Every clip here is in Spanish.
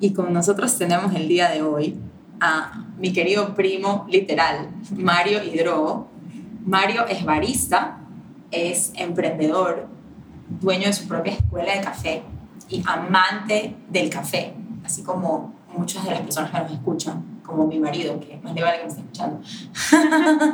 Y con nosotros tenemos el día de hoy a mi querido primo literal, Mario Hidrogo. Mario es barista, es emprendedor, dueño de su propia escuela de café y amante del café, así como muchas de las personas que nos escuchan, como mi marido, que más le vale que me esté escuchando.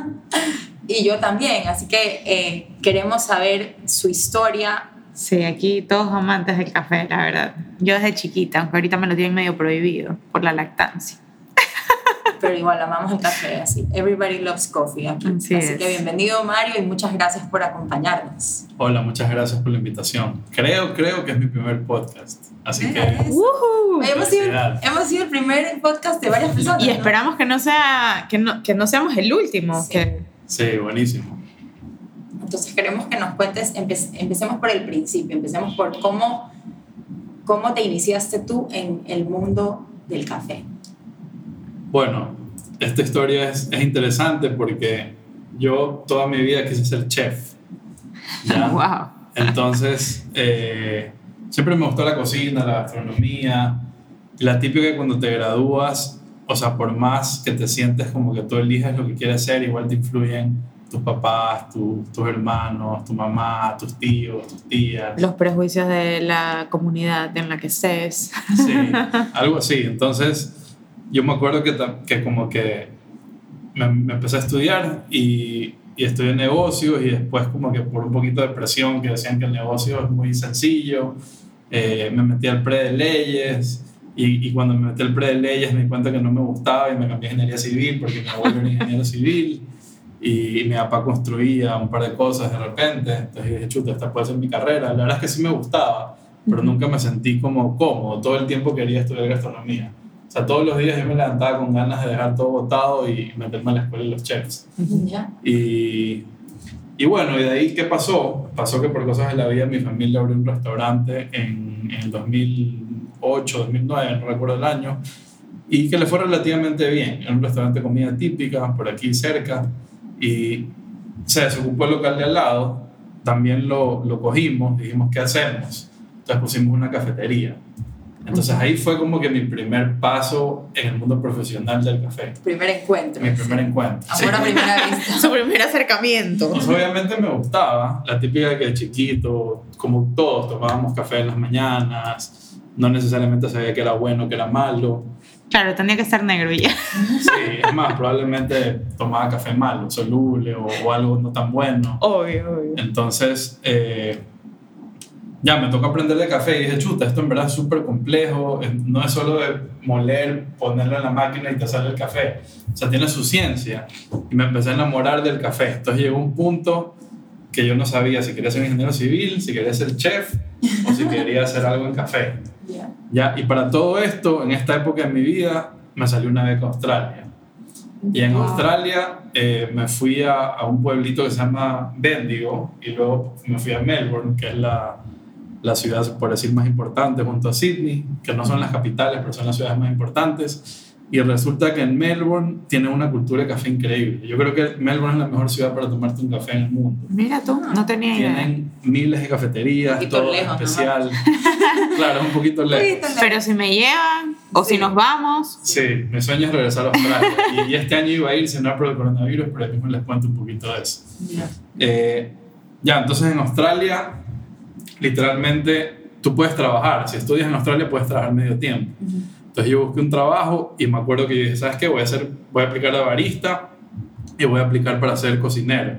y yo también, así que eh, queremos saber su historia. Sí, aquí todos amantes del café, la verdad. Yo desde chiquita, aunque ahorita me lo tienen medio prohibido por la lactancia. Pero igual amamos el café, así. Everybody loves coffee aquí. Así, así es. que bienvenido Mario y muchas gracias por acompañarnos. Hola, muchas gracias por la invitación. Creo, creo que es mi primer podcast. Así que. Oye, hemos, sido, hemos sido el primer podcast de varias personas. Y ¿no? esperamos que no, sea, que no, que no seamos el último. Sí. Que, sí, buenísimo. Entonces queremos que nos cuentes, empe- empecemos por el principio, empecemos por cómo, cómo te iniciaste tú en el mundo del café. Bueno, esta historia es, es interesante porque yo toda mi vida quise ser chef. ¿ya? wow. Entonces, eh, siempre me gustó la cocina, la gastronomía. La típica que cuando te gradúas, o sea, por más que te sientes como que tú eliges lo que quieres ser, igual te influyen tus papás, tu- tus hermanos, tu mamá, tus tíos, tus tías. Los prejuicios de la comunidad en la que estés. Sí, algo así. Entonces, yo me acuerdo que, que como que me, me empecé a estudiar y, y estudié negocios y después como que por un poquito de presión que decían que el negocio es muy sencillo, eh, me metí al pre de leyes y, y cuando me metí al pre de leyes me di cuenta que no me gustaba y me cambié a ingeniería civil porque mi abuelo era ingeniero civil y, mi papá construía un par de cosas de repente, entonces dije, chuta, esta puede ser mi carrera. La verdad es que sí me gustaba, pero nunca me sentí como cómodo, todo el tiempo quería estudiar gastronomía. O sea, todos los días yo me levantaba con ganas de dejar todo botado y meterme a la escuela de los chefs. ¿Ya? Y, y bueno, y de ahí, ¿qué pasó? Pasó que por cosas de la vida mi familia abrió un restaurante en, en el 2008, 2009, no recuerdo el año, y que le fue relativamente bien. Era un restaurante de comida típica, por aquí cerca, y se desocupó el local de al lado, también lo, lo cogimos, dijimos, ¿qué hacemos? Entonces pusimos una cafetería. Entonces ahí fue como que mi primer paso en el mundo profesional del café, Primer encuentro. mi primer encuentro. Amor a primera vista. Su primer acercamiento. Pues obviamente me gustaba, la típica de que de chiquito, como todos, tomábamos café en las mañanas, no necesariamente sabía que era bueno, que era malo. Claro, tenía que estar negro y ya. Sí, es más, probablemente tomaba café malo, soluble o, o algo no tan bueno. Obvio, obvio. Entonces, eh, ya me tocó aprender de café y dije, chuta, esto en verdad es súper complejo, no es solo de moler, ponerlo en la máquina y te sale el café, o sea, tiene su ciencia. Y me empecé a enamorar del café. Entonces llegó un punto que yo no sabía si quería ser ingeniero civil, si quería ser chef o si quería hacer algo en café. Ya. Y para todo esto, en esta época de mi vida, me salió una beca a Australia. Y en Wow. Australia eh, me fui a, a un pueblito que se llama Bendigo y luego me fui a Melbourne, que es la, la ciudad, por decir, más importante junto a Sydney, que no son las capitales, pero son las ciudades más importantes. Y resulta que en Melbourne tienen una cultura de café increíble. Yo creo que Melbourne es la mejor ciudad para tomarte un café en el mundo. Mira tú, no tenía idea. Tienen miles de cafeterías, todo lejos, ¿no? especial. claro, es un poquito lejos. Pero si me llevan o Sí. si nos vamos. Sí, mi sueño es regresar a Australia. y, y este año iba a ir, si no por el coronavirus, pero después les cuento un poquito de eso. Ya. Eh, ya, entonces en Australia, literalmente, tú puedes trabajar. Si estudias en Australia, puedes trabajar medio tiempo. Entonces yo busqué un trabajo y me acuerdo que yo dije, ¿sabes qué? Voy a, hacer, voy a aplicar de barista y voy a aplicar para ser cocinero.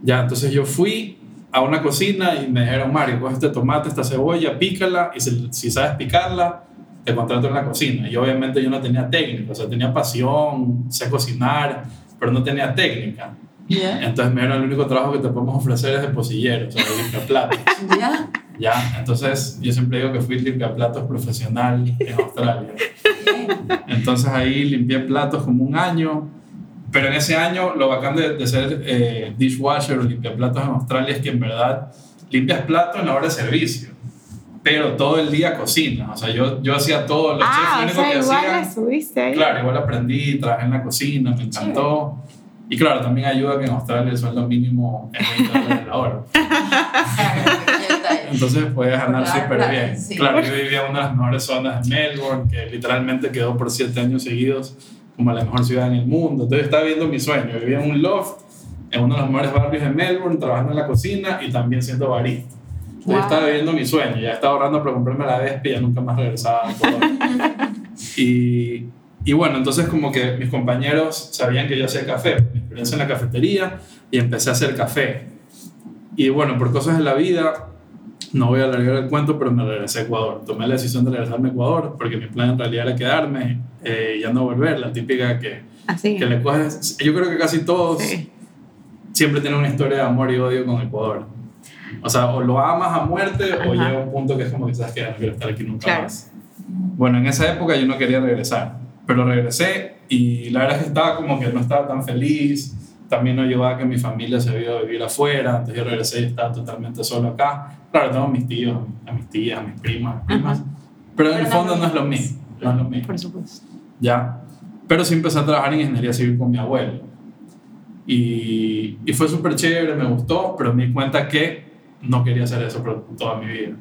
Ya, entonces yo fui a una cocina y me dijeron, Mario, coge este tomate, esta cebolla, pícala y si, si sabes picarla, te contrato en la cocina. Y obviamente yo no tenía técnica, o sea, tenía pasión, sé cocinar, pero no tenía técnica. Ya. Entonces dijeron, el único trabajo que te podemos ofrecer es de posillero, o sea, de limpiaplatos. Ya. Ya, entonces yo siempre digo que fui limpiaplatos profesional en Australia. Entonces ahí limpié platos como un año. Pero en ese año lo bacán de, de ser eh, dishwasher o limpiaplatos en Australia es que en verdad limpias platos en la hora de servicio. Pero todo el día cocinas. O sea, yo, yo hacía todo. Los Ah, o chefs lo único sea, que igual hacían... la subiste ahí. Claro, igual aprendí, trabajé en la cocina, me encantó. Y claro, también ayuda que en Australia el sueldo mínimo es 20 dólares la hora. Entonces puedes ganar súper bien. sí. Claro, yo vivía en una de las mejores zonas de Melbourne, que literalmente quedó por 7 años seguidos como la mejor ciudad en el mundo. Entonces estaba viendo mi sueño. Vivía en un loft, en uno de los mejores barrios de Melbourne, trabajando en la cocina y también siendo barista. Entonces Wow. estaba viviendo mi sueño. Ya estaba ahorrando para comprarme la Vespa y ya nunca más regresaba a Ecuador. y, y bueno, entonces como que mis compañeros sabían que yo hacía café, mi experiencia en la cafetería, y empecé a hacer café. Y bueno, por cosas de la vida, no voy a alargar el cuento, pero me regresé a Ecuador. Tomé la decisión de regresarme a Ecuador porque mi plan en realidad era quedarme eh, y ya no volver. La típica que, Así. que le coges. Yo creo que casi todos Sí. siempre tienen una historia de amor y odio con Ecuador. O sea, o lo amas a muerte o Ajá. llega un punto que es como que sabes que no quiero estar aquí nunca Claro. más. Bueno, en esa época yo no quería regresar, pero regresé y la verdad es que estaba como que no estaba tan feliz. También no llevaba que mi familia se había ido a vivir afuera, entonces yo regresé y estaba totalmente solo acá. Claro, tengo a mis tíos, a mis tías, a mis primas, primas, pero en Pero el fondo no es lo mismo. No es lo mismo. Por supuesto. Ya. Pero sí empecé a trabajar en ingeniería civil con mi abuelo. Y, y fue súper chévere, me gustó, pero me di cuenta que no quería hacer eso toda mi vida.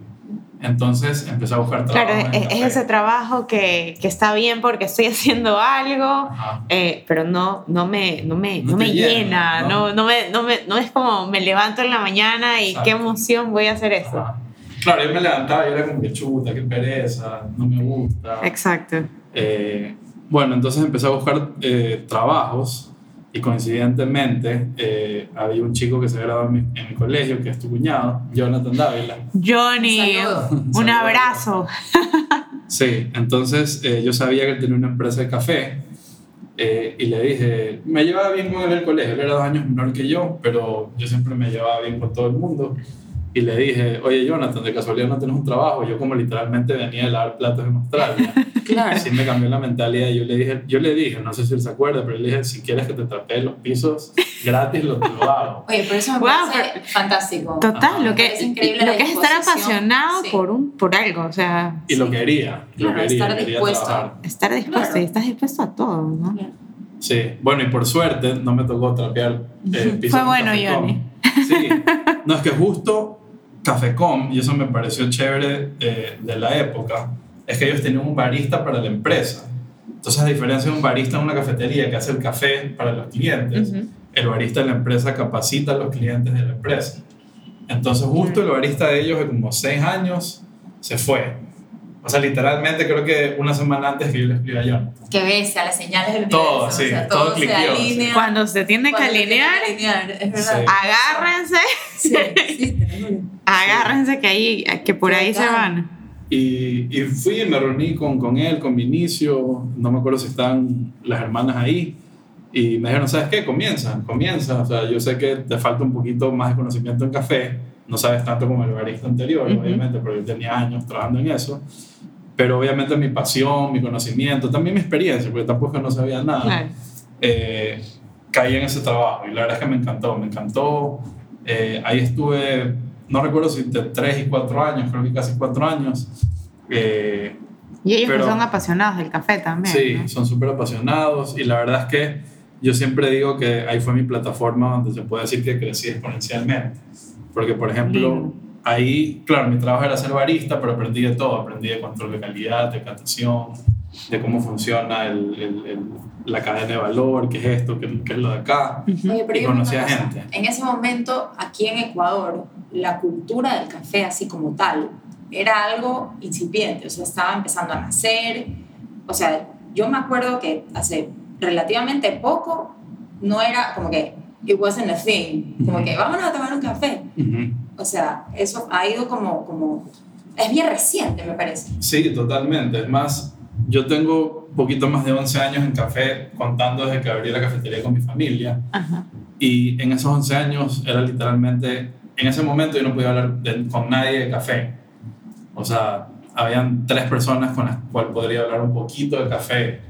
Entonces empecé a buscar trabajo. Claro, en es, es ese trabajo que, que está bien porque estoy haciendo algo, eh, pero no, no me, no me, No no me llena, llena, ¿no? no, no, me, no, me, no es como me levanto en la mañana y Exacto. qué emoción voy a hacer eso. Ajá. Claro, yo me levantaba y era como que chuta, qué pereza, no me gusta. Exacto. Eh, bueno, entonces empecé a buscar eh, trabajos y coincidentemente eh, había un chico que se graduó en mi, en mi colegio, que es tu cuñado, Jonathan Dávila. Johnny, Un saludo. un Saludos. abrazo. Sí, entonces eh, yo sabía que él tenía una empresa de café eh, y le dije, me llevaba bien con él en el colegio, él era dos años menor que yo, pero yo siempre me llevaba bien con todo el mundo. Y le dije, oye Jonathan, de casualidad no tienes un trabajo. Yo como literalmente venía de lavar platos en Australia. Claro. Sí me cambió la mentalidad. y Yo le dije, yo le dije, no sé si él se acuerda, pero le dije, si quieres que te trapee los pisos gratis, lo, lo hago. Oye, pero eso me Wow, parece fantástico. Total, Ajá. lo que, Es increíble lo que es estar apasionado sí. por, un, por algo, o sea, Y lo quería, lo Claro, quería, estar quería dispuesto. trabajar. estar dispuesto Claro. y estás dispuesto a todo, ¿no? Sí, bueno, y por suerte no me tocó trapear eh, pisos Fue en bueno. Johnny. Sí, no es que justo Cafecom, y eso me pareció chévere eh, de la época, es que ellos tenían un barista para la empresa. Entonces, a diferencia de un barista en una cafetería que hace el café para los clientes, el barista de la empresa capacita a los clientes de la empresa. Entonces, justo el barista de ellos, de como seis años, se fue. O sea, literalmente creo que una semana antes que yo le escribí a John. Que ves a las señales del Todo, universo, sí, o sea, todo todo, se cliqueó, sí. alinea. Cuando se tiene que Cuando tiene alinear, que alinear, es verdad. Sí. agárrense, Sí, agárrense que ahí, que por ahí se van. Y, y fui y me reuní con, con él, con Vinicio, no me acuerdo si están las hermanas ahí, y me dijeron, ¿sabes qué? Comienza, comienza. O sea, yo sé que te falta un poquito más de conocimiento en café, no sabes tanto como el barista anterior, Ujú. obviamente, porque yo tenía años trabajando en eso, pero obviamente mi pasión, mi conocimiento, también mi experiencia, porque tampoco no sabía nada, Claro. eh, caí en ese trabajo y la verdad es que me encantó, me encantó. Eh, ahí estuve, no recuerdo si de 3 y 4 años, creo que casi 4 años. Eh, Y ellos Pero- son apasionados del café también. sí, ¿no? son súper apasionados y la verdad es que yo siempre digo que ahí fue mi plataforma donde se puede decir que crecí exponencialmente. Porque, por ejemplo. Ahí, claro, mi trabajo era ser barista, pero aprendí de todo. Aprendí de control de calidad, de catación, de cómo funciona el- el- el- la cadena de valor, qué es esto, qué, qué es lo de acá. Oye, pero Y conocí a cosa, gente. En ese momento, aquí en Ecuador, la cultura del café, así como tal, era algo incipiente, o sea, estaba empezando a nacer. O sea, yo me acuerdo que hace relativamente poco no era como que it wasn't a thing, como Ujú. que vámonos a tomar un café. Ujú. O sea, eso ha ido como, como es bien reciente, me parece. Sí, totalmente. Es más, yo tengo un poquito más de 11 años en café, contando desde que abrí la cafetería con mi familia. Ajá. Y en esos 11 años era literalmente, en ese momento yo no podía hablar de- con nadie de café. O sea, habían tres personas con las cuales podría hablar un poquito de café,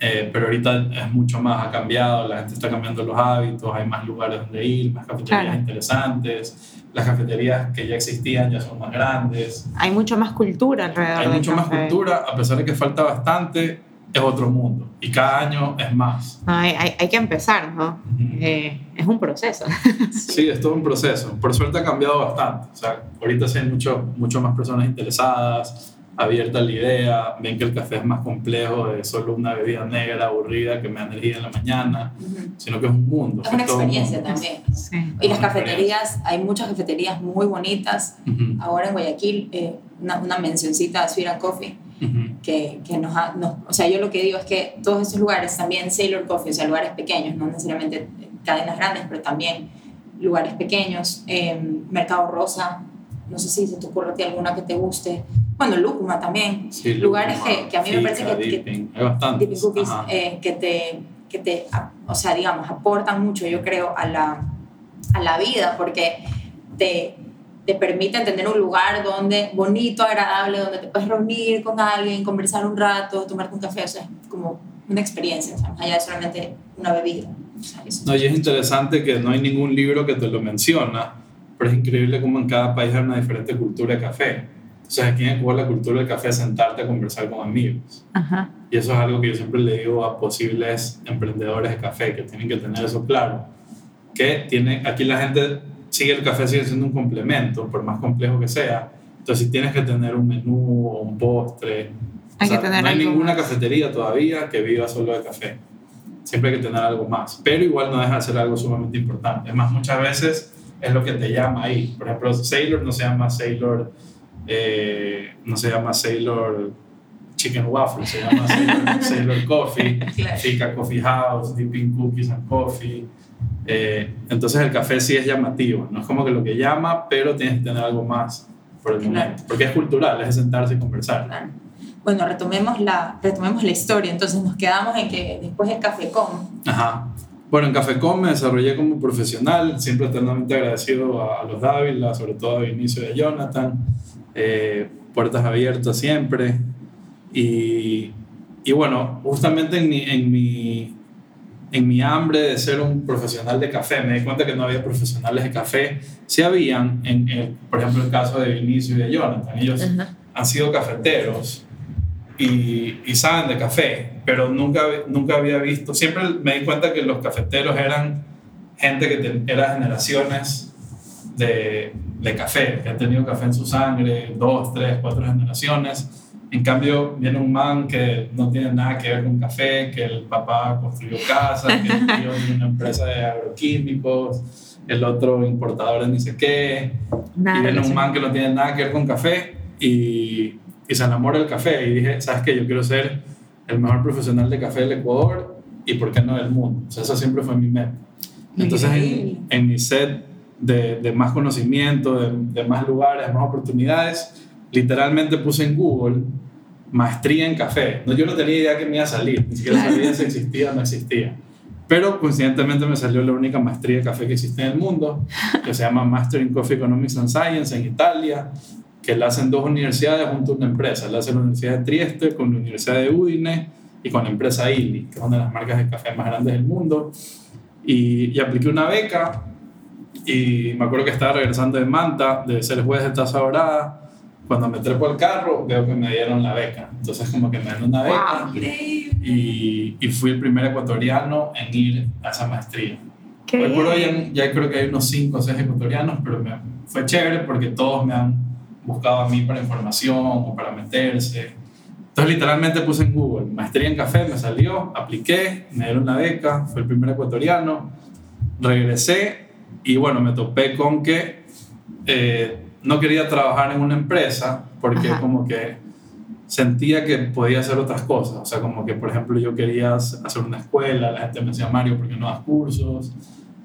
eh, pero ahorita es mucho más, ha cambiado, la gente está cambiando los hábitos, hay más lugares donde ir, más cafeterías Claro. interesantes, las cafeterías que ya existían ya son más grandes, Hay mucho más cultura alrededor hay mucho más café. cultura, a pesar de que falta bastante, es otro mundo y cada año es más. Hay, hay, hay que empezar, ¿no? Eh, es un proceso. Sí, es todo un proceso. Por suerte ha cambiado bastante. O sea, ahorita sí hay mucho, mucho más personas interesadas, abiertas a la idea, ven que el café es más complejo de solo una bebida negra aburrida que me da energía en la mañana, Ujú. sino que es un mundo. Es una experiencia mundo. también. Sí. Y las cafeterías, hay muchas cafeterías muy bonitas. Ujú, Ahora en Guayaquil, eh, una, una mencioncita a Sweet Coffee, ujú. que, que nos, ha- nos- O sea, yo lo que digo es que todos estos lugares, también Sailor Coffee, o sea, lugares pequeños, no necesariamente cadenas grandes, pero también lugares pequeños. eh, Mercado Rosa, no sé si se te ocurre a ti alguna que te guste. Bueno, Lúcuma también. Sí, lugares Lúcuma, que, que a mí me parece que, que hay bastantes. Cookies, eh, que te, que te, o sea, digamos, aportan mucho, yo creo, a la, a la vida, porque te, te permiten tener un lugar donde, bonito, agradable, donde te puedes reunir con alguien, conversar un rato, tomarte un café, o sea, es como una experiencia, o sea, más allá de solamente una bebida. O sea, eso- No, y es interesante que no hay ningún libro que te lo menciona, pero es increíble cómo en cada país hay una diferente cultura de café. Entonces aquí en Cuba la cultura del café es sentarte a conversar con amigos. Ajá. Y eso es algo que yo siempre le digo a posibles emprendedores de café, que tienen que tener eso claro. Que tiene, aquí la gente sigue el café sigue siendo un complemento, por más complejo que sea. Entonces si tienes que tener un menú o un postre. Hay o sea, que tener no hay ninguna más. cafetería todavía que viva solo de café. Siempre hay que tener algo más. Pero igual no deja de ser algo sumamente importante. Es más, muchas veces es lo que te llama ahí. Por ejemplo, Sailor no se llama Sailor, eh, no se llama Sailor Chicken Waffle, se llama Sailor, Sailor Coffee, Claro. Fika Coffee House, Dipping Cookies and Coffee. Eh, entonces el café sí es llamativo, no es como que lo que llama, pero tienes que tener algo más por el Claro. momento, porque es cultural, es de sentarse y conversar. Claro. Bueno, retomemos la, retomemos la historia, entonces nos quedamos en que después del Café Com, Ajá. Bueno, en Cafecom me desarrollé como profesional, siempre eternamente agradecido a, a los Dávila, sobre todo a Vinicio y a Jonathan. Eh, puertas abiertas siempre. Y, y bueno, justamente en mi, en, mi, en mi hambre de ser un profesional de café, me di cuenta que no había profesionales de café. Sí habían, en, en, por ejemplo, el caso de Vinicio y de Jonathan. Ellos Ajá. han sido cafeteros y, y saben de café, pero nunca, nunca había visto, siempre me di cuenta que los cafeteros eran gente que te- era generaciones de, de café, que han tenido café en su sangre, dos, tres, cuatro generaciones. En cambio, viene un man que no tiene nada que ver con café, que el papá construyó casas, que el tío tiene una empresa de agroquímicos, el otro importador de ni sé qué, Nada y viene un man que no tiene nada que ver con café y, y se enamora del café. Y dije, ¿sabes qué? Yo quiero ser el mejor profesional de café del Ecuador y por qué no del mundo. O sea, eso siempre fue mi meta. Entonces, en, en mi set de, de más conocimiento, de, de más lugares, más oportunidades, literalmente puse en Google maestría en café. No, yo no tenía idea que me iba a salir, ni siquiera sabía si existía o no existía. Pero coincidentemente me salió la única maestría de café que existe en el mundo, que se llama Master in Coffee Economics and Science en Italia, que la hacen dos universidades junto a una empresa. La hace la Universidad de Trieste con la Universidad de Udine y con la empresa Illy, que es una de las marcas de café más grandes del mundo. Y, y apliqué una beca y me acuerdo que estaba regresando de Manta, de ser juez de Taza Dorada. Cuando me trepo al carro, veo que me dieron la beca. Entonces, como que me dieron una beca Increíble. y, y fui el primer ecuatoriano en ir a esa maestría. Qué Hoy por hoy ya, ya creo que hay unos 5 o 6 ecuatorianos, pero me, fue chévere porque todos me han buscado a mí para información o para meterse. Entonces literalmente puse en Google, maestría en café, me salió, apliqué, me dieron la beca, fue el primer ecuatoriano, regresé y bueno, me topé con que eh, no quería trabajar en una empresa porque Ajá. como que sentía que podía hacer otras cosas. O sea, como que, por ejemplo, yo quería hacer una escuela, la gente me decía, Mario, ¿por qué no das cursos?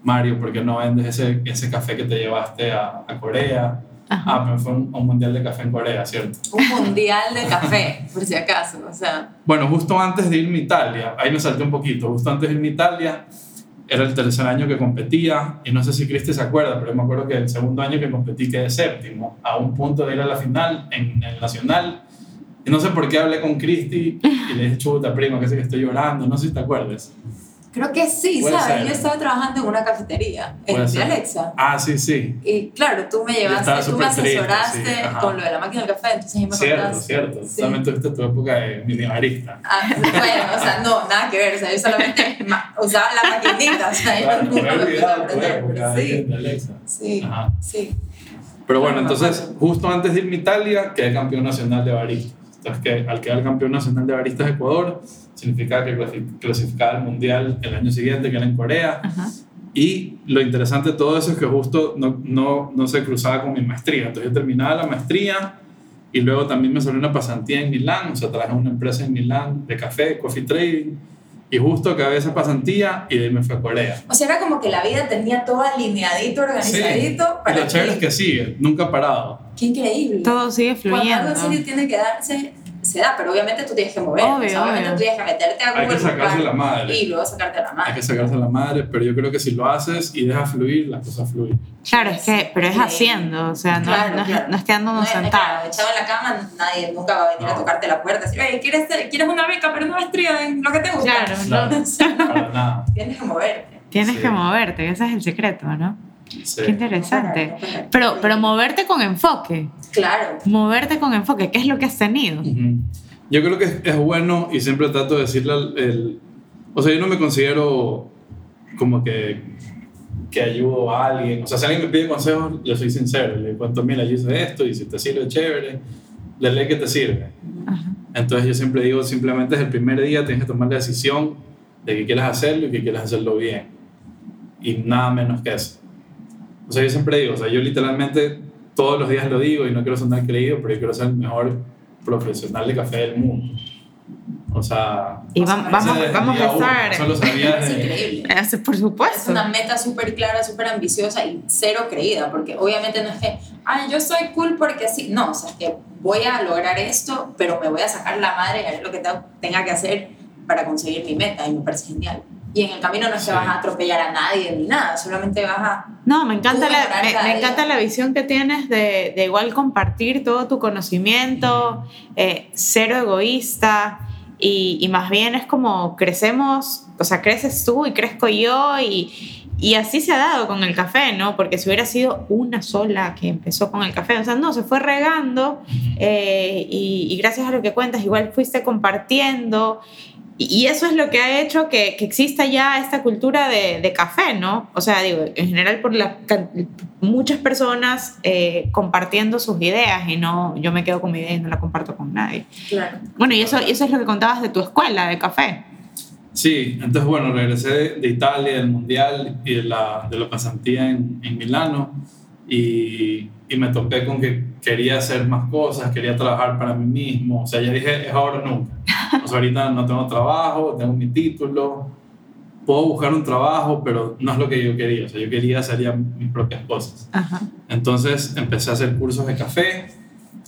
Mario, ¿por qué no vendes ese, ese café que te llevaste a, a Corea? Ajá. Ah, pero fue un, un mundial de café en Corea, ¿cierto? Un mundial de café, por si acaso. O sea, Bueno, justo antes de irme a Italia, ahí me salté un poquito, justo antes de irme a Italia, era el tercer año que competía y no sé si Cristi se acuerda, pero me acuerdo que el segundo año que competí quedé séptimo, a un punto de ir a la final en el Nacional. Y no sé por qué hablé con Cristi y le dije, chuta, prima, que sé que estoy llorando, no sé si te acuerdas. Creo que sí, Puede ¿sabes? ser. Yo estaba trabajando en una cafetería, en de Alexa. Ah, sí, sí. Y claro, tú me llevaste, tú me súper triste, asesoraste sí, con lo de la máquina del café, entonces ahí me Cierto, contaste. cierto. Sí. También tuviste tu época de minibarista. Ah, bueno, o sea, no, nada que ver, o sea, yo solamente usaba la maquinita, o sea, yo Claro, lo pude olvidado tu época sí, de Alexa. sí, Ajá. sí. Pero bueno, No entonces, justo antes de irme a Italia, quedé campeón nacional de baristas. Entonces, que al quedar campeón nacional de baristas de Ecuador, significaba que clasi- clasificaba al mundial el año siguiente, que era en Corea. Ajá. Y lo interesante de todo eso es que justo no, no, no se cruzaba con mi maestría. Entonces, yo terminaba la maestría y luego también me salió una pasantía en Milán. O sea, trabajé en una empresa en Milán de café, coffee trading. Y justo acabé esa pasantía y de ahí me fui a Corea. O sea, era como que la vida tenía todo alineadito, organizadito. Y para lo chévere es que sigue, nunca parado. Qué increíble. Todo sigue Cuando fluyendo. algo serio tiene que darse, se da, pero obviamente tú tienes que mover. Obvio, o sea, obviamente obvio. tú tienes que meterte a Hay que sacarse buscar la madre. y luego sacarte la Hay madre. que sacarse la madre, pero yo creo que si lo haces y dejas fluir, las cosas fluyen. Claro, es que, pero es haciendo, o sea, no, Claro, no, es- claro. no es quedándonos No, sentados. echado en la cama, nadie nunca va a venir a No. tocarte la puerta y decir, oye, ¿quieres, ¿quieres una beca, pero una maestría en lo que te gusta? Claro, Claro, no. para nada. Tienes que moverte. Tienes Sí. que moverte, ese es el secreto, ¿no? Sí. Qué interesante. Pero, pero moverte con enfoque, Claro. moverte con enfoque, ¿qué es lo que has tenido? Ujú. Yo creo que es, es bueno y siempre trato de decirle al... el- o sea, yo no me considero como que, que ayudo a alguien. O sea, si alguien me pide consejos, le soy sincero. Le cuento, mira, yo hice esto y si te sirve, chévere. Le lee que te sirve. Ajá. Entonces yo siempre digo, simplemente es el primer día, tienes que tomar la decisión de que quieres hacerlo y que quieres hacerlo bien. Y nada menos que eso. O sea, yo siempre digo, o sea, yo literalmente todos los días lo digo y no quiero sonar creído, pero yo quiero ser el mejor profesional de café del mundo. O sea, Y vamos, vamos día a uno, estar. Eso lo sabía Es increíble. Eh, Por Es supuesto. una meta súper clara, súper ambiciosa y cero creída, porque obviamente no es que, ay, yo soy cool porque sí. No, o sea, es que voy a lograr esto, pero me voy a sacar la madre y haré lo que te- tenga que hacer para conseguir mi meta y me parece genial. Y en el camino no que Sí. vas a atropellar a nadie ni nada, solamente vas a... No, me encanta, la, me, encanta la visión que tienes de, de igual compartir todo tu conocimiento, eh, cero egoísta y, y más bien es como crecemos, o sea, creces tú y crezco yo y, y así se ha dado con el café, ¿no? Porque si hubiera sido una sola que empezó con el café, o sea, no, se fue regando eh, y, y gracias a lo que cuentas, igual fuiste compartiendo. Y, eso es lo que ha hecho que, que exista ya esta cultura de, de café, ¿no? O sea, digo, en general por la, muchas personas eh, compartiendo sus ideas y no, yo me quedo con mi idea y no la comparto con nadie. Claro. Bueno, y eso, y eso es lo que contabas de tu escuela de café. Sí, entonces bueno, regresé de, de Italia, del Mundial y de la, de la pasantía en, en Milano y, y me topé con que quería hacer más cosas, quería trabajar para mí mismo, o sea, ya dije, es ahora o nunca. O sea, ahorita no tengo trabajo, tengo mi título, puedo buscar un trabajo, pero no es lo que yo quería, o sea, yo quería hacer ya mis propias cosas. Ajá. Entonces empecé a hacer cursos de café.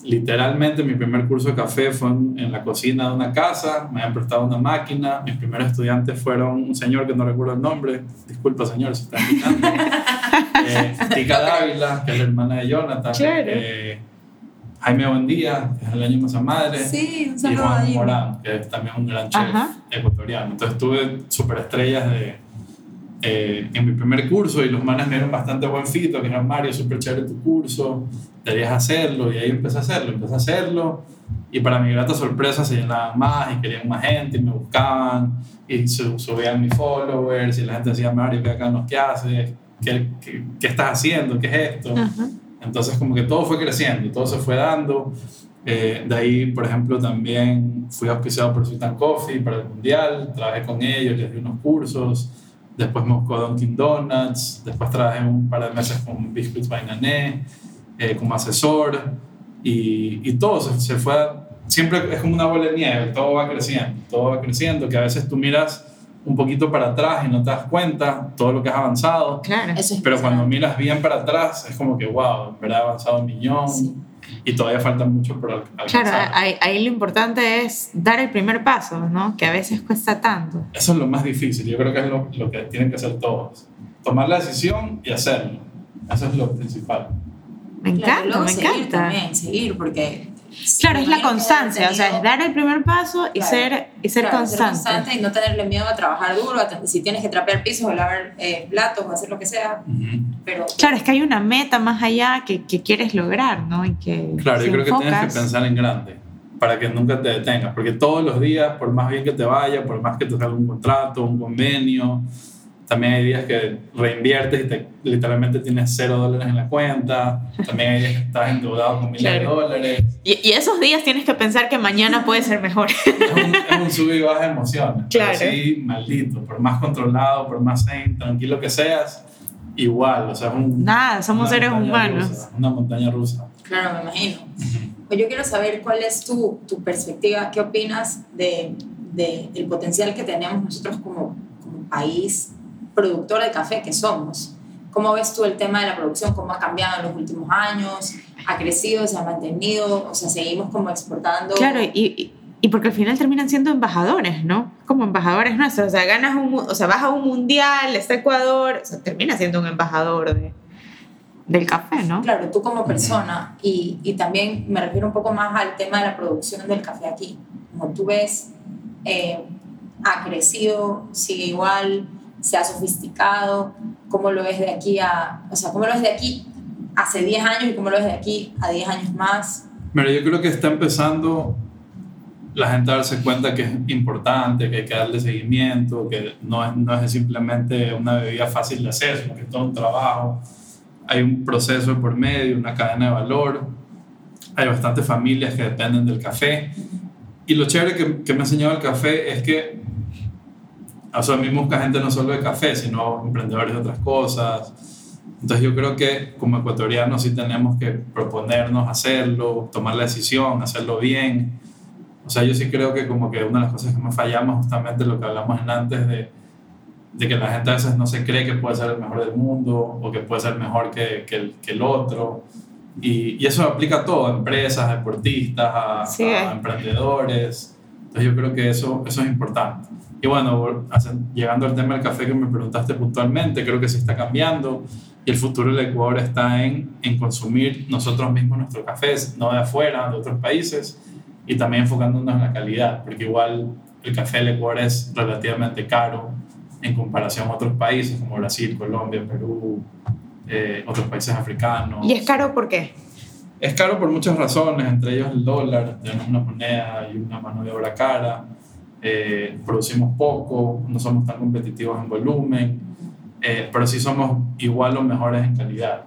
Literalmente mi primer curso de café fue en, en la cocina de una casa, me habían prestado una máquina, mis primeros estudiantes fueron un señor que no recuerdo el nombre, disculpa señor si está escuchando, eh, Tica Dávila, que es la hermana de Jonathan, Claro. eh, Jaime Buendía, que es el año más madre, Sí, un y Juan. Morán, que es también un gran chef Ajá. ecuatoriano. Entonces tuve superestrellas de, eh, en mi primer curso y los manes me dieron bastante buen fito, que eran Mario, súper chévere tu curso, deberías hacerlo. Y ahí empecé a hacerlo, empecé a hacerlo. Y para mi grata sorpresa se llenaban más y querían más gente y me buscaban y su- subían mis followers y la gente decía, Mario, ¿qué acá nos qué haces? ¿Qué, qué, qué estás haciendo? ¿Qué es esto? Ajá. Entonces como que todo fue creciendo, todo se fue dando. Eh, de ahí, por ejemplo, también fui auspiciado por Sultan Coffee para el Mundial, trabajé con ellos, les di unos cursos, después me buscó Dunkin' Donuts, después trabajé un par de meses con Biscuits by Nané, eh, como asesor, y, y todo se, se fue, siempre es como una bola de nieve, todo va creciendo, todo va creciendo, que a veces tú miras un poquito para atrás y no te das cuenta todo lo que has avanzado. Claro. Eso es Pero cuando miras bien para atrás, es como que, wow, en verdad he avanzado un millón. Sí. Y todavía falta mucho por al- alcanzar. Claro, ahí, ahí lo importante es dar el primer paso, ¿no? Que a veces cuesta tanto. Eso es lo más difícil, yo creo que es lo, lo que tienen que hacer todos. Tomar la decisión y hacerlo. Eso es lo principal. Me Claro, encanta, luego me seguir encanta. también, seguir, porque... Claro, es la constancia, o sea, es dar el primer paso y Claro, ser, y ser claro, constante. y no tenerle miedo a trabajar duro, a si tienes que trapear pisos o lavar eh, platos o hacer lo que sea, pero... Claro, es que hay una meta más allá que, que quieres lograr, ¿no? Y que Claro, si yo creo que tienes que enfocas- pensar en grande para que nunca te detengas, porque todos los días, por más bien que te vaya, por más que te salga un contrato, un convenio, también hay días que reinviertes y te, literalmente tienes cero dólares en la cuenta, también hay días que estás endeudado con miles de Claro. dólares, Y, y esos días tienes que pensar que mañana puede ser mejor. es un, es un sube y baja de emociones, Claro. pero sí, maldito, por más controlado, por más zen, tranquilo que seas, igual, o sea, es un, Nada, somos seres humanos. rusa, una montaña rusa. Claro, me imagino. Pues yo quiero saber cuál es tu, tu perspectiva, qué opinas de, de el potencial que tenemos nosotros como, como país productor de café que somos. ¿Cómo ves tú el tema de la producción? ¿Cómo ha cambiado en los últimos años? ¿Ha crecido? ¿Se ha mantenido? O sea, seguimos como exportando. Claro, y, y, y porque al final terminan siendo embajadores, ¿no? Como embajadores nuestros. O sea, ganas un, o sea, vas a un mundial, está Ecuador, o sea, termina siendo un embajador de, del café, ¿no? Claro, tú como persona y, y también me refiero un poco más al tema de la producción del café aquí. Como tú ves, eh, ha crecido, sigue igual, se ha sofisticado. ¿Cómo lo ves de aquí a, o sea, cómo lo ves de aquí hace 10 años y cómo lo ves de aquí a 10 años más? Pero yo creo que está empezando la gente a darse cuenta que es importante, que hay que darle seguimiento, que no es, no es simplemente una bebida fácil de hacer, sino que es todo un trabajo. Hay un proceso por medio, una cadena de valor. Hay bastantes familias que dependen del café. Y lo chévere que, que me ha enseñado el café es que, o sea, a mí me busca gente no solo de café, sino emprendedores de otras cosas. Entonces yo creo que como ecuatorianos sí tenemos que proponernos hacerlo, tomar la decisión, hacerlo bien. O sea, yo sí creo que como que una de las cosas que más fallamos justamente lo que hablamos en antes de, de que la gente a veces no se cree que puede ser el mejor del mundo o que puede ser mejor que, que, el, que el otro. Y, y, eso aplica a todo, a empresas, a deportistas, a, Sí, a emprendedores. Entonces yo creo que eso, eso es importante. Y bueno, llegando al tema del café que me preguntaste puntualmente, creo que se está cambiando y el futuro del Ecuador está en, en consumir nosotros mismos nuestros cafés, no de afuera, de otros países, y también enfocándonos en la calidad, porque igual el café del Ecuador es relativamente caro en comparación a otros países como Brasil, Colombia, Perú, eh, otros países africanos. Y es caro ¿por qué? Es caro por muchas razones, entre ellos el dólar, tenemos una moneda y una mano de obra cara, eh, producimos poco, no somos tan competitivos en volumen, eh, pero sí somos igual o mejores en calidad.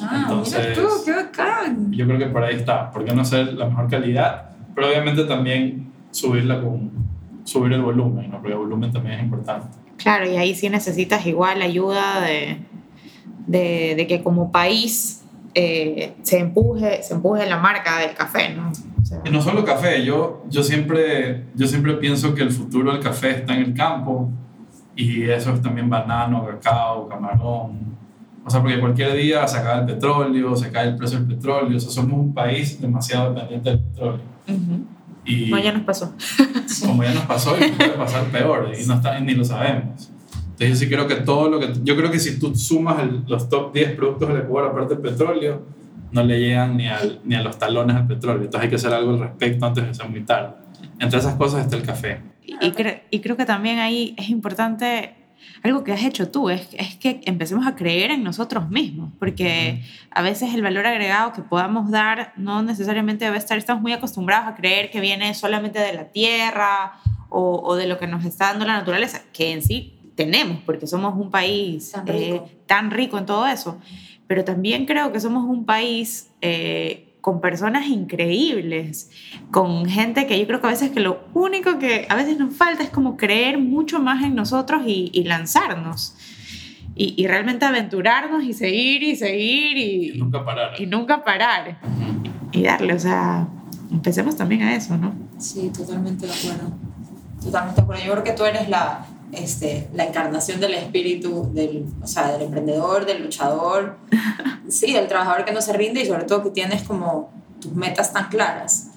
Ah, Entonces- mira tú, qué bacán. Yo creo que por ahí está, ¿por qué no ser la mejor calidad? Pero obviamente también subirla con, subir el volumen, ¿no? porque el volumen también es importante. Claro, y ahí sí necesitas igual ayuda de, de, de que como país eh, se, empuje, se empuje la marca del café, ¿no? Y no solo café, yo, yo, siempre, yo siempre pienso que el futuro del café está en el campo y eso es también banano, cacao, camarón. O sea, porque cualquier día se acaba el petróleo, se cae el precio del petróleo, o sea, somos un país demasiado dependiente del petróleo. Y No, ya nos pasó. como ya nos pasó y puede pasar peor y no está, ni lo sabemos. Entonces yo sí creo que todo lo que... Yo creo que si tú sumas el- los top 10 productos del Ecuador aparte del petróleo, no le llegan ni, al, ni a los talones al petróleo. Entonces hay que hacer algo al respecto antes de ser muy tarde. Entre esas cosas está el café. Y, cre- y creo que también ahí es importante algo que has hecho tú, es, es que empecemos a creer en nosotros mismos, porque a veces el valor agregado que podamos dar no necesariamente debe estar, estamos muy acostumbrados a creer que viene solamente de la tierra o, o de lo que nos está dando la naturaleza, que en sí tenemos, porque somos un país Tan eh, rico. tan rico en todo eso, pero también creo que somos un país eh, con personas increíbles, con gente que yo creo que a veces que lo único que a veces nos falta es como creer mucho más en nosotros y, y lanzarnos. Y, y realmente aventurarnos y seguir y seguir Y y, nunca parar. y nunca parar. Y darle, o sea, empecemos también a eso, ¿no? Sí, totalmente de acuerdo. Totalmente de acuerdo. Yo creo que tú eres la, este, la encarnación del espíritu del, o sea, del emprendedor, del luchador, sí, del trabajador que no se rinde y sobre todo que tienes como tus metas tan claras.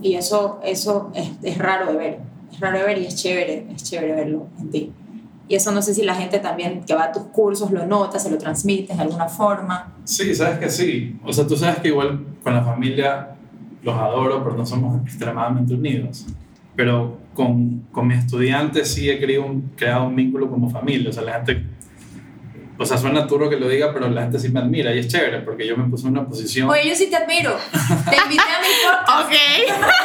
Y eso, eso es, es raro de ver, es raro de ver y es chévere, es chévere verlo en ti. Y eso no sé si la gente también que va a tus cursos lo nota, se lo transmites de alguna forma. Sí, sabes que sí. O sea, tú sabes que igual con la familia los adoro, pero no somos extremadamente unidos. Pero con, con mis estudiantes sí he creado un, creado un vínculo como familia. O sea, la gente, o sea, suena turro que lo diga, pero la gente sí me admira y es chévere porque yo me puse en una posición... Oye, yo sí te admiro. Te invité a mi podcast.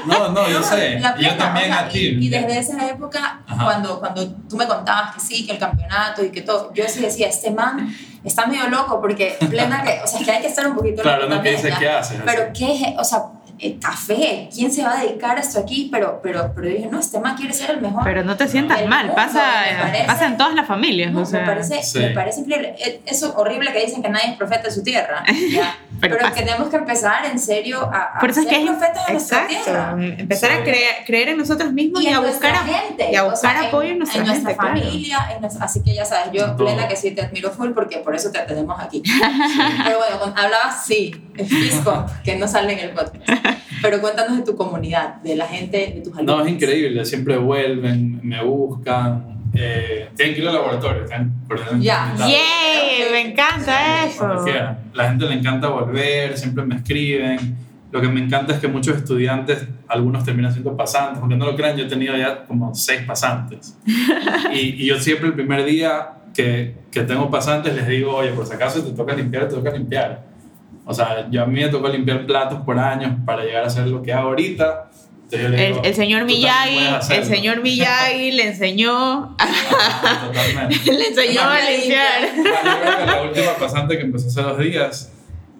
Ok. No, no, yo sé. La Y yo también o sea, a ti. Y, y desde esa época, Ajá. cuando, cuando tú me contabas que sí, que el campeonato y que todo, yo sí decía, este man está medio loco porque plena que, o sea, es que hay que estar un poquito Claro, no que qué haces. Pero qué, es? o sea, eh, café, ¿quién se va a dedicar a esto aquí? Pero, pero, pero dije, no, este man quiere ser el mejor. Pero no te sientas mal, mundo, pasa, parece- pasa en todas las familias. No, o sea. me, parece, Sí. me parece increíble. Eh, Eso horrible que dicen que nadie es profeta de su tierra. ¿ya? Pero Pero, que tenemos que empezar en serio a, a Por eso es ser que es profetas de nuestra tierra. empezar a creer, creer en nosotros mismos y, en a buscar nuestra a- gente, y a o buscar sea, apoyo en nuestra gente, claro. familia, en nuestra- así que ya sabes, yo plena que sí te admiro full porque por eso te tenemos aquí. Pero bueno, hablabas, sí, Fisco, que no sale en el podcast. Pero cuéntanos de tu comunidad, de la gente, de tus alumnos. No, es increíble. Siempre vuelven, me buscan. Eh, tienen que ir al laboratorio. Ya. ¡Yay! Me encanta eso. Cuando quieran. La gente le encanta volver, siempre me escriben. Lo que me encanta es que muchos estudiantes, algunos terminan siendo pasantes, aunque no lo crean, yo he tenido ya como seis pasantes. Y, y yo siempre el primer día que, que tengo pasantes les digo, oye, por si acaso te toca limpiar, te toca limpiar. O sea, yo a mí me tocó limpiar platos por años para llegar a hacer lo que hago ahorita. El, digo, el señor "Tú también Miyagi, el hacerlo". señor Miyagi le enseñó, Totalmente. le enseñó a limpiar. Bueno, yo creo que la última pasante que empezó hace dos días,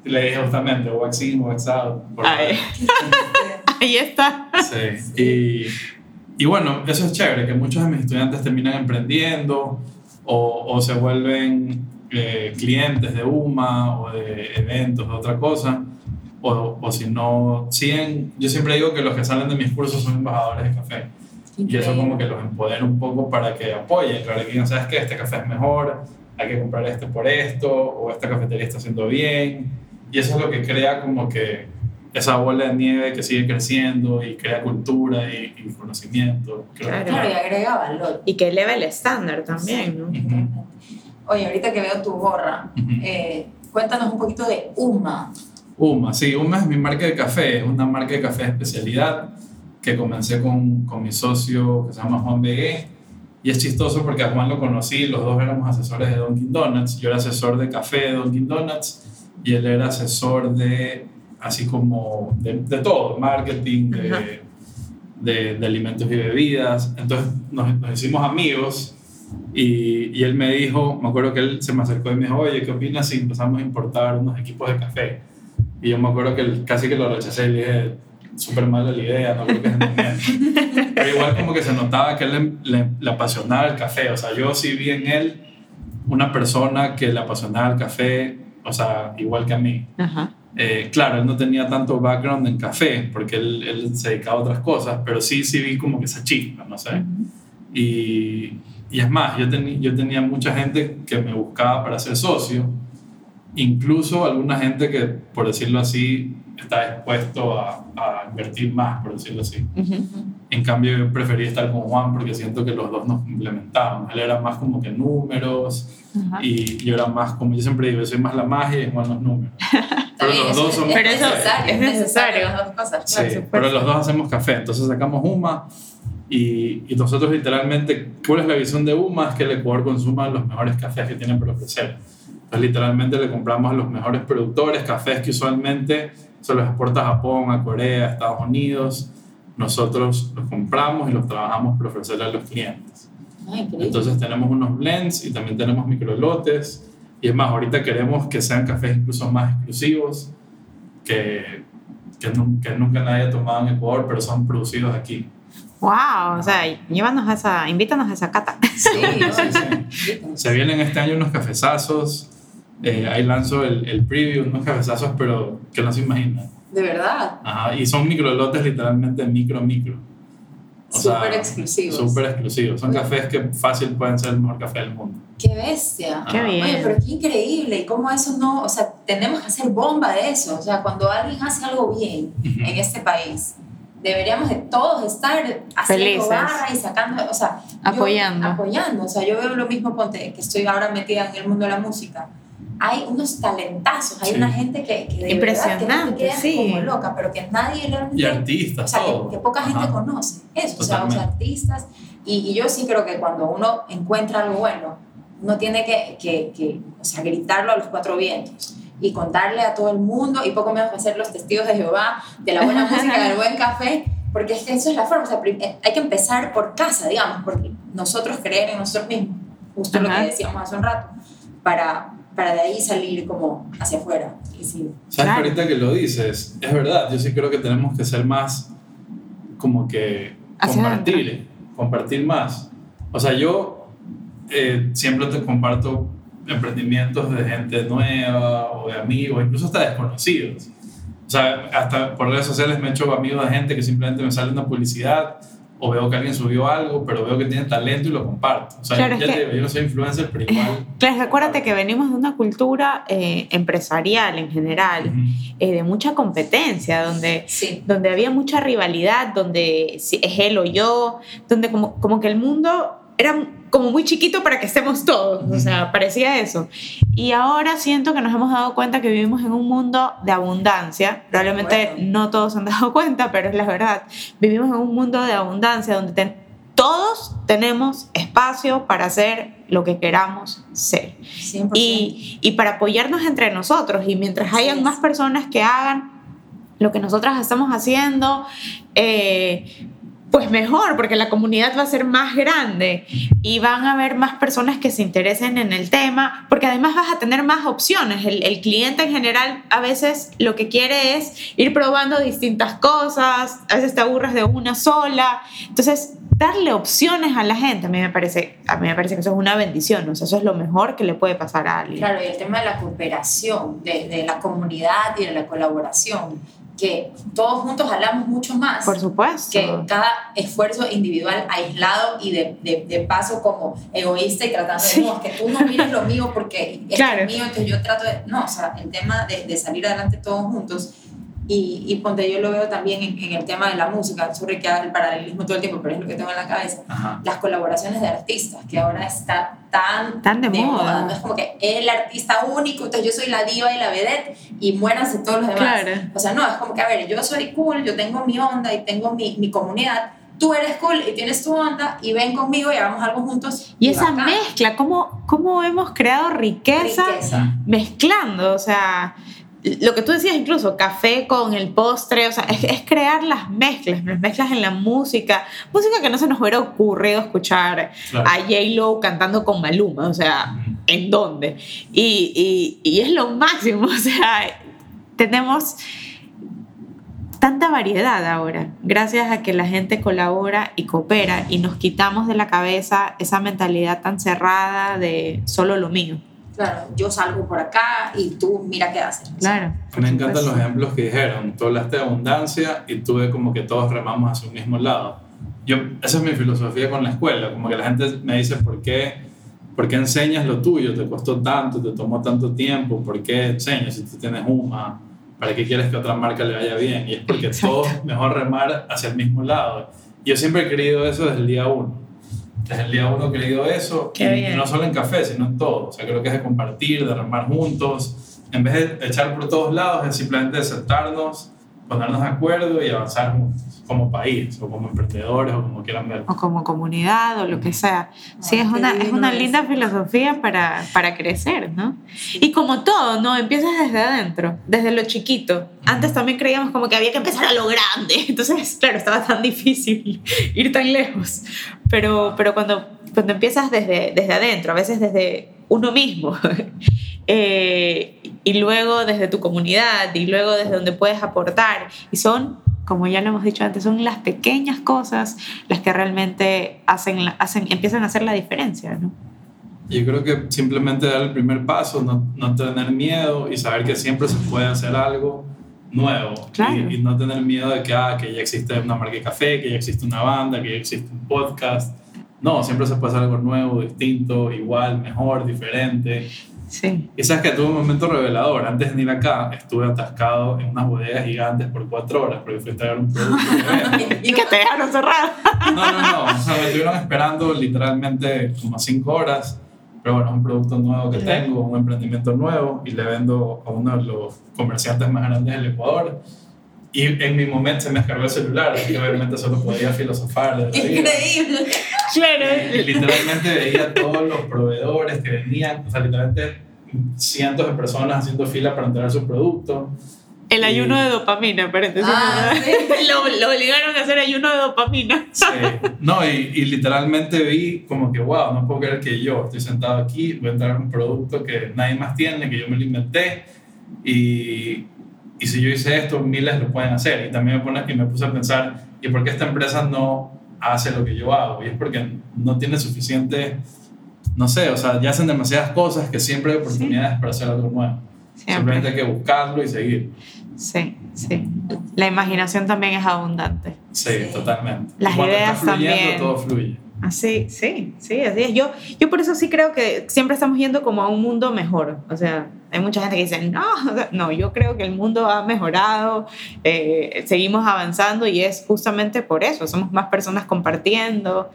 le dije justamente, wax in, wax out. favor. Ahí está. Sí. Y, y bueno, eso es chévere, que muchos de mis estudiantes terminan emprendiendo o, o se vuelven eh, clientes de UMA o de eventos, de otra cosa. O, o si no, siguen, yo siempre digo que los que salen de mis cursos son embajadores de café. Y eso como que los empodera un poco para que apoyen, claro, que digan, ¿sabes qué? Este café es mejor, hay que comprar este por esto, o esta cafetería está haciendo bien. Y eso es lo que crea como que esa bola de nieve que sigue creciendo y crea cultura y, y conocimiento. Creo que- Claro, y agrega valor. Y que eleva el estándar también, ¿no? Oye, ahorita que veo tu gorra, eh, cuéntanos un poquito de UMA. Uma, sí, Uma es mi marca de café, es una marca de café de especialidad que comencé con, con mi socio que se llama Juan Begué. Y es chistoso porque a Juan lo conocí, los dos éramos asesores de Dunkin' Donuts. Yo era asesor de café de Dunkin' Donuts y él era asesor de, así como, de, de todo, marketing, de, de, de alimentos y bebidas. Entonces nos, nos hicimos amigos y, y él me dijo, me acuerdo que él se me acercó y me dijo, oye, ¿qué opinas si empezamos a importar unos equipos de café? Y yo me acuerdo que él- casi que lo rechacé y le dije, súper mala la idea, no creo que momento. Pero igual como que se notaba que él le, le- le apasionaba el café, o sea, yo sí vi en él una persona que le apasionaba el café, o sea, igual que a mí. Ajá. Eh, claro, él no tenía tanto background en café, porque él, él se dedicaba a otras cosas, pero sí, sí vi como que esa chispa, no sé. Y, y es más, yo, teni- yo tenía mucha gente que me buscaba para ser socio, incluso alguna gente que, por decirlo así, está dispuesto a, a invertir más, por decirlo así. Ujú. En cambio, yo preferí estar con Juan porque siento que los dos nos complementaban. Él era más como que números Ajá. y yo era más como, yo siempre digo, yo soy más la magia y Juan los números. Pero los es- dos son... es, Pero eso necesario, es necesario. las dos cosas. Sí, claro. pero los dos hacemos café, entonces sacamos UMA y, y nosotros literalmente, ¿cuál es la visión de UMA? Es que el Ecuador consuma los mejores cafés que tienen para ofrecer. Entonces literalmente le compramos a los mejores productores, cafés que usualmente se los exporta a Japón, a Corea, a Estados Unidos. Nosotros los compramos y los trabajamos para ofrecerle a los clientes. Ay, increíble. Entonces tenemos unos blends y también tenemos microlotes. Y es más, ahorita queremos que sean cafés incluso más exclusivos, que, que, que nunca nadie ha tomado en Ecuador, pero son producidos aquí. Wow, o sea, llévanos a esa, invítanos a esa cata. sí, Sí, sí. Se vienen este año unos cafezazos. eh, ahí lanzo el, el preview, unos cafezazos, pero que no se imaginan. de verdad. Ajá, y son microlotes literalmente micro, micro. Súper exclusivos. Súper exclusivos. Son cafés que fácil pueden ser el mejor café del mundo. Qué bestia. Qué bien. Oye, pero qué increíble. Y cómo eso no, o sea, tenemos que hacer bomba de eso. O sea, cuando alguien hace algo bien Ujú. en este país, deberíamos de todos estar haciendo Felices. barra y sacando, o sea, yo- Apoyando. apoyando. O sea, yo veo lo mismo, ponte, que estoy ahora metida en el mundo de la música. Hay unos talentazos, hay Sí. una gente que, que de Impresionante, verdad que te quedas sí. como loca, pero que nadie realmente Y artistas, o sea, que, todo. que poca gente Ajá. conoce eso, o sea, los Totalmente. artistas. Y, y yo sí creo que cuando uno encuentra algo bueno, uno tiene que, que, que, o sea, gritarlo a los cuatro vientos y contarle a todo el mundo y poco menos hacer los testigos de Jehová de la buena música, del buen café, porque es que eso es la forma, o sea, eh, hay que empezar por casa, digamos, porque nosotros creer en nosotros mismos, justo lo Ajá. que decíamos hace un rato, para, para de ahí salir como hacia afuera. Y sí, ¿Sabes Claro. ahorita que lo dices? Es verdad, yo sí creo que tenemos que ser más como que compartir, compartir más. O sea, yo eh, siempre te comparto emprendimientos de gente nueva o de amigos, incluso hasta desconocidos. O sea, hasta por redes sociales me he hecho amigos de gente que simplemente me sale una publicidad o veo que alguien subió algo, pero veo que tiene talento y lo comparto. O sea, Claro, es ya te digo, yo no soy influencer, pero igual... Claro, acuérdate que venimos de una cultura eh, empresarial en general, Ujú. eh, de mucha competencia, donde, sí. donde había mucha rivalidad, donde es él o yo, donde como, como que el mundo era como muy chiquito para que estemos todos, o sea, parecía eso. Y ahora siento que nos hemos dado cuenta que vivimos en un mundo de abundancia, probablemente Bueno. no todos han dado cuenta, pero es la verdad, vivimos en un mundo de abundancia donde ten- todos tenemos espacio para hacer lo que queramos ser 100%. y, y para apoyarnos entre nosotros. Y mientras Así hayan es. más personas que hagan lo que nosotras estamos haciendo, eh, pues mejor, porque la comunidad va a ser más grande y van a haber más personas que se interesen en el tema, porque además vas a tener más opciones. El, cliente en general a veces lo que quiere es ir probando distintas cosas, a veces te aburres de una sola. Entonces, darle opciones a la gente, a mí me parece, a mí me parece que eso es una bendición, o sea, eso es lo mejor que le puede pasar a alguien. Claro, y el tema de la cooperación, de, de la comunidad y de la colaboración, que todos juntos hablamos mucho más Por supuesto. que cada esfuerzo individual aislado y de, de, de paso como egoísta y tratando Sí. de, no, es que tú no mires lo mío porque es Claro. mío, entonces yo trato de, no, o sea, el tema de, de salir adelante todos juntos y, y ponte, yo lo veo también en, en el tema de la música, sobre que haga el paralelismo todo el tiempo, pero es lo que tengo en la cabeza, Ajá. las colaboraciones de artistas, que ahora está tan, Tan de moda. No es como que el artista único, entonces yo soy la diva y la vedette y muéranse todos los demás. Claro. O sea, no, es como que, a ver, yo soy cool, yo tengo mi onda y tengo mi, mi comunidad, tú eres cool y tienes tu onda y ven conmigo y hagamos algo juntos. Y esa bacán. mezcla, ¿cómo, cómo hemos creado riqueza, riqueza. mezclando? O sea, lo que tú decías incluso, café con el postre, o sea, es, es crear las mezclas, las mezclas en la música, música que no se nos hubiera ocurrido escuchar Claro. a J-Lo cantando con Maluma, o sea, ¿en dónde? Y, y, y es lo máximo, o sea, tenemos tanta variedad ahora, gracias a que la gente colabora y coopera y nos quitamos de la cabeza esa mentalidad tan cerrada de solo lo mío. Claro, yo salgo por acá y tú mira qué haces. Claro. Me encantan los ejemplos que dijeron. Tú hablaste de abundancia y tú ves como que todos remamos hacia un mismo lado. Yo, esa es mi filosofía con la escuela. Como que la gente me dice, ¿por qué, ¿por qué enseñas lo tuyo? Te costó tanto, te tomó tanto tiempo. ¿Por qué enseñas si tú tienes UMA? ¿Para qué quieres que a otra marca le vaya bien? Y es porque Exacto. todos mejor remar hacia el mismo lado. Yo siempre he creído eso desde el día uno. Desde el día uno he creído eso. Qué y, bien. no solo en café, sino en todo. O sea, creo que es de compartir, de remar juntos. En vez de echar por todos lados, es simplemente sentarnos, ponernos de acuerdo y avanzar juntos, como país, o como emprendedores, o como quieran ver. O como comunidad o lo que sea. Sí, Ay, es una, es una es. linda filosofía para, para crecer, ¿no? Y como todo, ¿no? Empiezas desde adentro, desde lo chiquito. Antes también creíamos como que había que empezar a lo grande. Entonces, claro, estaba tan difícil ir tan lejos. Pero, pero cuando, cuando empiezas desde, desde adentro, a veces desde uno mismo, eh, y luego desde tu comunidad, y luego desde donde puedes aportar, y son como ya lo hemos dicho antes, son las pequeñas cosas las que realmente hacen, hacen, empiezan a hacer la diferencia, ¿no? Yo creo que simplemente dar el primer paso, no, no tener miedo y saber que siempre se puede hacer algo nuevo Claro. y, y no tener miedo de que, ah, que ya existe una marca de café, que ya existe una banda, que ya existe un podcast. No, siempre se puede hacer algo nuevo, distinto, igual, mejor, diferente. Sí. Y sabes que tuve un momento revelador. Antes de venir acá, estuve atascado en unas bodegas gigantes por cuatro horas porque fui a traer un producto. Y que te dejaron cerrado. No, no, no. O sea, me estuvieron esperando literalmente como cinco horas. Pero bueno, es un producto nuevo que tengo, un emprendimiento nuevo y le vendo a uno de los comerciantes más grandes del Ecuador. Y en mi momento se me descargó el celular, así que obviamente solo podía filosofar. de. Increíble. Claro. Y literalmente veía todos los proveedores que venían, o sea, literalmente cientos de personas haciendo fila para entregar sus productos. El ayuno de dopamina, paréntesis. Ah, sí. lo, lo obligaron a hacer ayuno de dopamina. Sí. No, y, y literalmente vi como que, wow, no puedo creer que yo estoy sentado aquí, voy a entregar un producto que nadie más tiene, que yo me lo inventé, y, y si yo hice esto, miles lo pueden hacer. Y también me, pone, y me puse a pensar, ¿y por qué esta empresa no hace lo que yo hago? Y es porque no tiene suficiente, no sé, o sea, ya hacen demasiadas cosas que siempre hay oportunidades para hacer algo nuevo. Simplemente hay que buscarlo y seguir. Sí, sí. La imaginación también es abundante. Sí, Sí. totalmente. Las ideas fluyendo, también. todo fluye. Así, sí, sí, así es. Yo, yo por eso sí creo que siempre estamos yendo como a un mundo mejor. O sea, hay mucha gente que dice, no, no, yo creo que el mundo ha mejorado, eh, seguimos avanzando y es justamente por eso, somos más personas compartiendo.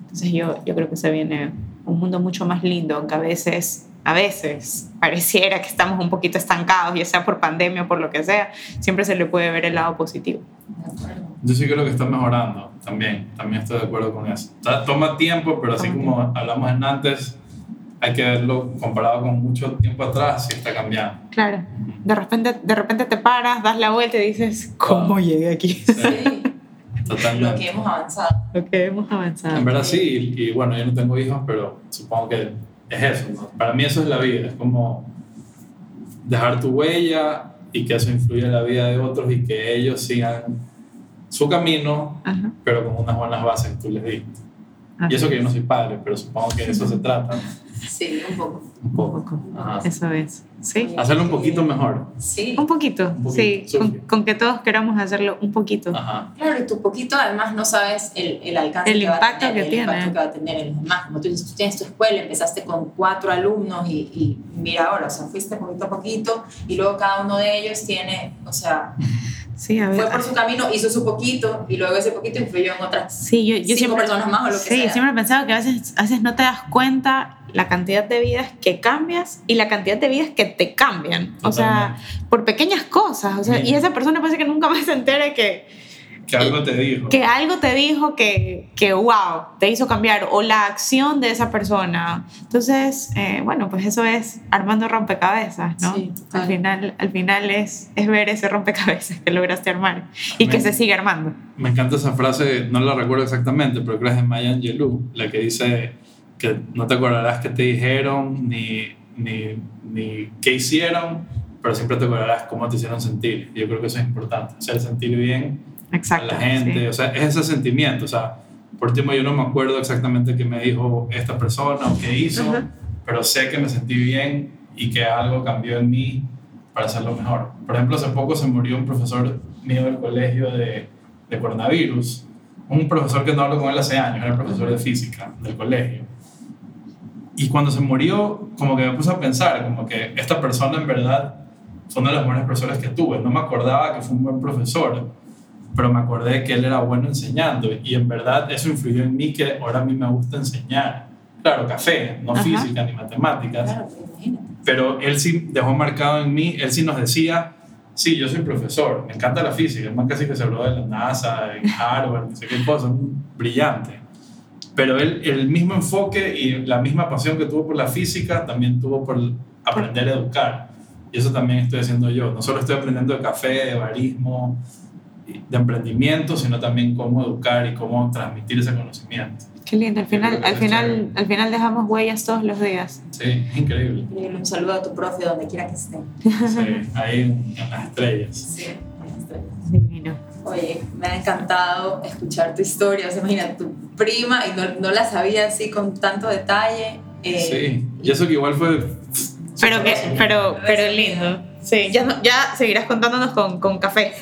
Entonces yo, yo creo que se viene un mundo mucho más lindo, aunque a veces, a veces pareciera que estamos un poquito estancados, ya sea por pandemia o por lo que sea, siempre se le puede ver el lado positivo. Yo sí creo que está mejorando también, también estoy de acuerdo con eso. O sea, toma tiempo, pero así como hablamos en antes, hay que verlo comparado con mucho tiempo atrás, sí está cambiando. Claro, de repente, de repente te paras, das la vuelta y dices, ¿cómo Wow. llegué aquí? Sí. Lo Totalmente. que hemos avanzado. Lo que hemos avanzado. En verdad sí, y, y bueno, yo no tengo hijos, pero supongo que es eso. ¿no? Para mí eso es la vida, es como dejar tu huella y que eso influya en la vida de otros y que ellos sigan su camino, Ajá. pero con unas buenas bases que tú les diste. Y eso que yo no soy padre, pero supongo que de eso se trata. Sí, un poco. Un Un poco. Ajá. Eso es. Sí. Hacerlo un poquito mejor. Sí. Un poquito, Un poquito, sí. Con, con que todos queramos hacerlo un poquito. Ajá. Claro, y tu poquito además no sabes el, el alcance El que va a impacto tener, que el tiene. impacto que va a tener en los demás. Como tú dices, tú tienes tu escuela, empezaste con cuatro alumnos y, y mira ahora, o sea, fuiste poquito a poquito y luego cada uno de ellos tiene, o sea, Sí, a ver. fue por su camino, hizo su poquito y luego ese poquito influyó en otras Sí, yo, yo cinco siempre, personas más o lo que sí, sea. siempre he pensado que a veces, a veces no te das cuenta la cantidad de vidas que cambias y la cantidad de vidas que te cambian. O sea, por pequeñas cosas. O sea, y esa persona parece que nunca más se entera que, Que algo te dijo. que algo te dijo que, que, wow, te hizo cambiar, o la acción de esa persona. Entonces, eh, bueno, pues eso es armando rompecabezas, ¿no? Sí, al final, al final es, es ver ese rompecabezas que lograste armar y que se sigue armando. Me encanta esa frase, no la recuerdo exactamente, pero creo que es de Maya Angelou, la que dice que no te acordarás qué te dijeron ni, ni, ni qué hicieron, pero siempre te acordarás cómo te hicieron sentir. Yo creo que eso es importante, hacer sentir bien Exacto. a la gente, sí. o sea, es ese sentimiento, o sea, por último yo no me acuerdo exactamente qué me dijo esta persona o qué hizo, Ujú. pero sé que me sentí bien y que algo cambió en mí para hacerlo mejor. Por ejemplo, hace poco se murió un profesor mío del colegio de, de coronavirus, un profesor que no hablo con él hace años, era profesor de física del colegio. Y cuando se murió, como que me puse a pensar, como que esta persona en verdad una de las buenas profesores que tuve. No me acordaba que fue un buen profesor, pero me acordé que él era bueno enseñando y en verdad eso influyó en mí que ahora a mí me gusta enseñar. Claro, café, no Ajá. física ni matemáticas, Claro, pero él sí dejó marcado en mí, él sí nos decía, sí, yo soy profesor, me encanta la física, es más casi que se habló de la NASA, en Harvard, no sé qué cosa, brillante. Pero él, el mismo enfoque y la misma pasión que tuvo por la física, también tuvo por aprender a educar. Y eso también estoy haciendo yo. No solo estoy aprendiendo de café, de barismo, y de emprendimiento, sino también cómo educar y cómo transmitir ese conocimiento. Qué lindo. Al final, al final, al final dejamos huellas todos los días. Sí, es increíble. Increíble. Un saludo a tu profe donde quiera que esté. Sí, ahí en, en las estrellas. Sí, ahí estoy. Divino. Oye, me ha encantado escuchar tu historia. O sea, imagina, tu prima, y no, no la sabía así con tanto detalle. eh, Sí, y eso que igual fue... Pero, que, pero, pero lindo. Sí, ya, no- ya seguirás contándonos con, con café.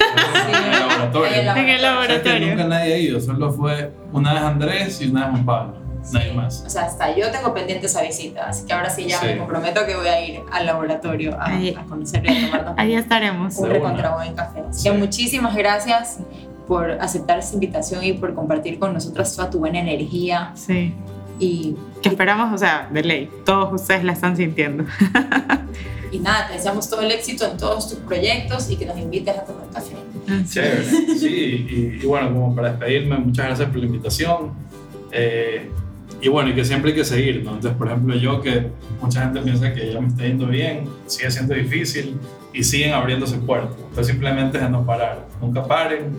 En el laboratorio. En el En el ¿Sabes que laboratorio. nunca nadie ha ido, solo fue una vez Andrés y una vez Juan Pablo, nadie más. O sea, hasta yo tengo pendiente esa visita, así que ahora sí ya Sí. me comprometo que voy a ir al laboratorio a, Ahí. a conocerlo y a tomarnos Ahí estaremos. un recontra buen café. Así Sí. que muchísimas gracias por aceptar esta invitación y por compartir con nosotros toda tu buena energía Sí. y, Que esperamos, o sea, de ley. Todos ustedes la están sintiendo. y nada, te deseamos todo el éxito en todos tus proyectos y que nos invites a tomar café. Chévere. Sí, y, y bueno, como para despedirme, muchas gracias por la invitación. Eh, y bueno, y que siempre hay que seguir, ¿no? Entonces, por ejemplo, yo que mucha gente piensa que ya me está yendo bien, sigue siendo difícil y siguen abriéndose puertas. Entonces, simplemente es no parar. Nunca paren,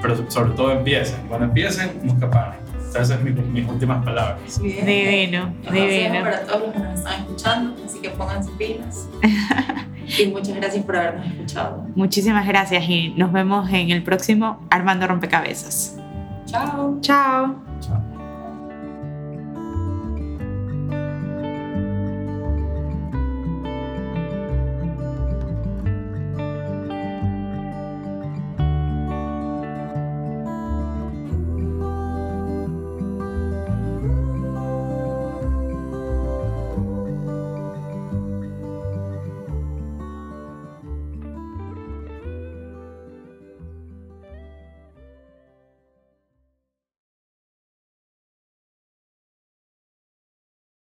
pero sobre todo empiecen. Cuando empiecen, nunca paren. Entonces, esas son mis, mis últimas palabras. Bien. Divino, divino. para todos los que nos están escuchando, así que pónganse pilas. y muchas gracias por habernos escuchado. Muchísimas gracias y nos vemos en el próximo Armando Rompecabezas. Chao. Chao.